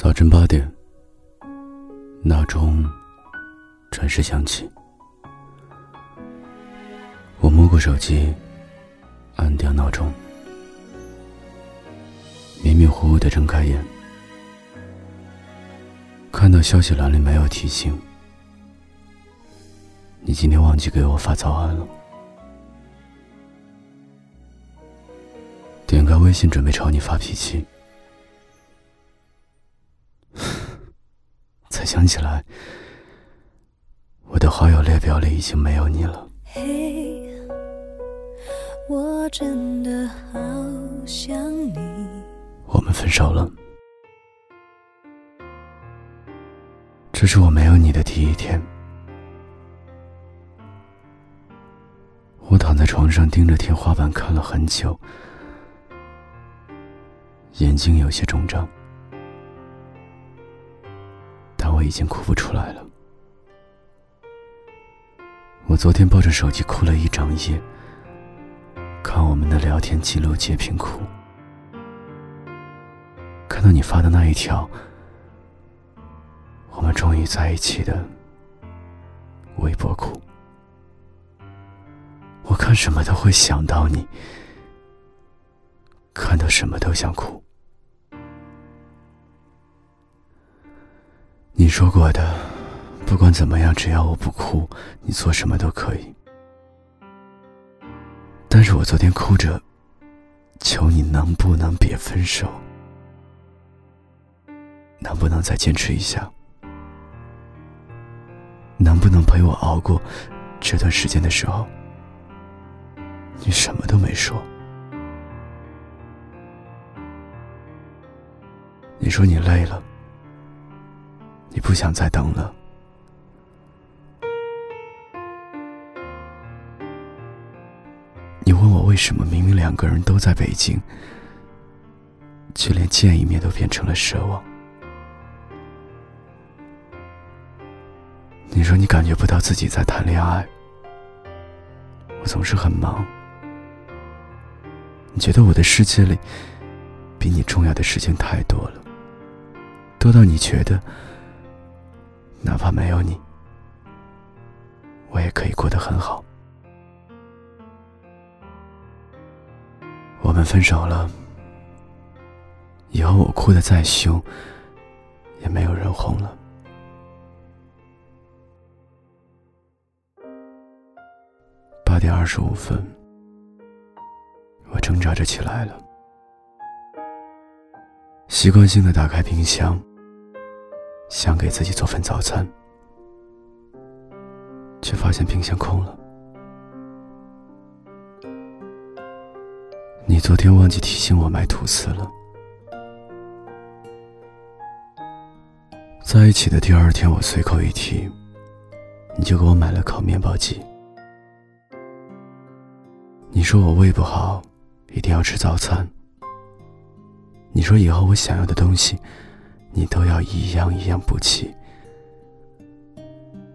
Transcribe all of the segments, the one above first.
早晨八点，闹钟准时响起。我摸过手机，按掉闹钟，迷迷糊糊的睁开眼，看到消息栏里没有提醒，你今天忘记给我发早安了。点开微信，准备朝你发脾气，想起来，我的好友列表里已经没有你了。嘿，我真的好想你。我们分手了，这是我没有你的第一天。我躺在床上，盯着天花板看了很久。眼睛有些肿胀，已经哭不出来了。我昨天抱着手机哭了一整夜，看我们的聊天记录截屏哭，看到你发的那一条“我们终于在一起”的微博哭，我看什么都会想到你，看到什么都想哭。你说过的，不管怎么样，只要我不哭，你做什么都可以。但是我昨天哭着，求你能不能别分手，能不能再坚持一下，能不能陪我熬过这段时间的时候，你什么都没说。你说你累了。你不想再等了。你问我为什么明明两个人都在北京，却连见一面都变成了奢望。你说你感觉不到自己在谈恋爱，我总是很忙。你觉得我的世界里比你重要的事情太多了，多到你觉得。哪怕没有你，我也可以过得很好。我们分手了，以后我哭的再凶，也没有人哄了。八点二十五分，我挣扎着起来了，习惯性的打开冰箱。想给自己做份早餐，却发现冰箱空了。你昨天忘记提醒我买吐司了。在一起的第二天，我随口一提，你就给我买了烤面包机。你说我胃不好，一定要吃早餐。你说以后我想要的东西。你都要一样一样补齐，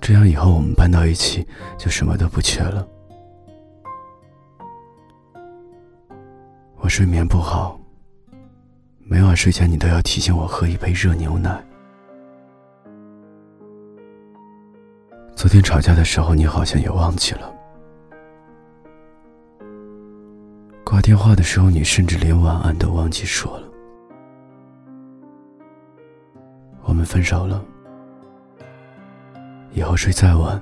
这样以后我们搬到一起就什么都不缺了。我睡眠不好，每晚睡前你都要提醒我喝一杯热牛奶。昨天吵架的时候，你好像也忘记了。挂电话的时候，你甚至连晚安都忘记说了。分手了，以后睡再晚，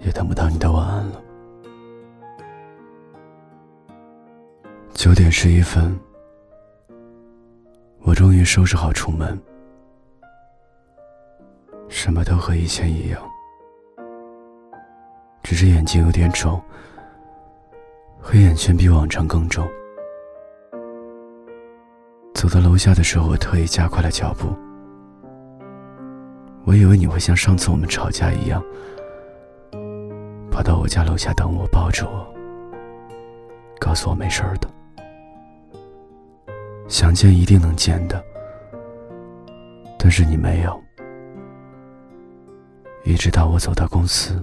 也等不到你的晚安了。九点十一分，我终于收拾好出门，什么都和以前一样，只是眼睛有点肿，黑眼圈比往常更重。走到楼下的时候，我特意加快了脚步。我以为你会像上次我们吵架一样，跑到我家楼下等我，抱着我，告诉我没事的，想见一定能见的。但是你没有，一直到我走到公司，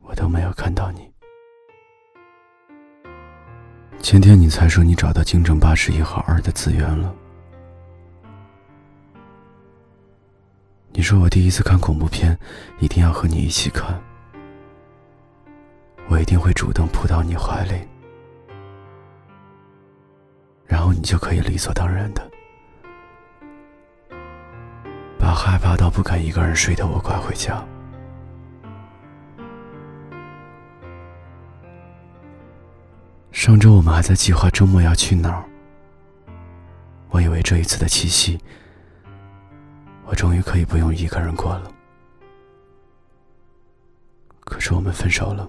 我都没有看到你。前天你才说你找到京城八十一号二的资源了。你说我第一次看恐怖片，一定要和你一起看，我一定会主动扑到你怀里，然后你就可以理所当然的把害怕到不敢一个人睡的我拐回家。上周我们还在计划周末要去哪儿，我以为这一次的七夕。我终于可以不用一个人过了，可是我们分手了。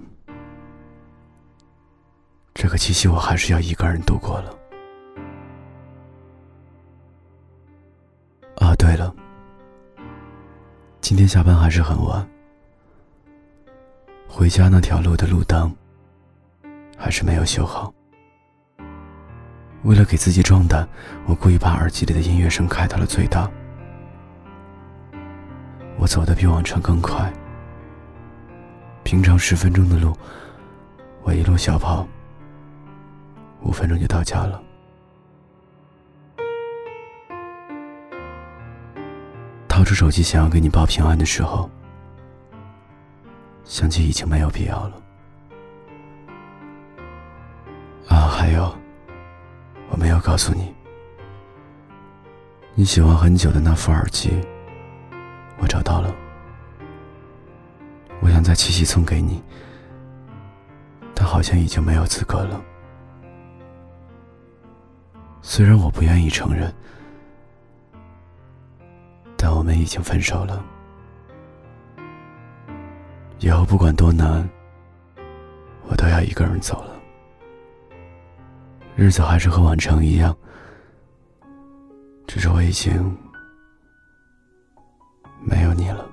这个七夕我还是要一个人度过了。啊，对了，今天下班还是很晚，回家那条路的路灯还是没有修好。为了给自己壮胆，我故意把耳机里的音乐声开到了最大。我走的比往常更快，平常十分钟的路，我一路小跑，五分钟就到家了。掏出手机想要给你报平安的时候，想起已经没有必要了。还有，我没有告诉你，你喜欢很久的那副耳机。我找到了，我想在七夕送给你，但好像已经没有资格了。虽然我不愿意承认，但我们已经分手了。以后不管多难，我都要一个人走了。日子还是和往常一样，只是我已经。没有你了。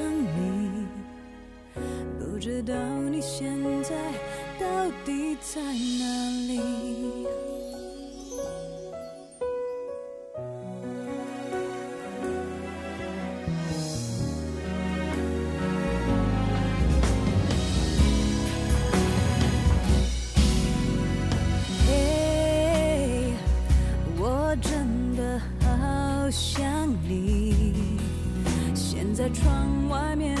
知道你现在到底在哪里。我真的好想你。现在窗外面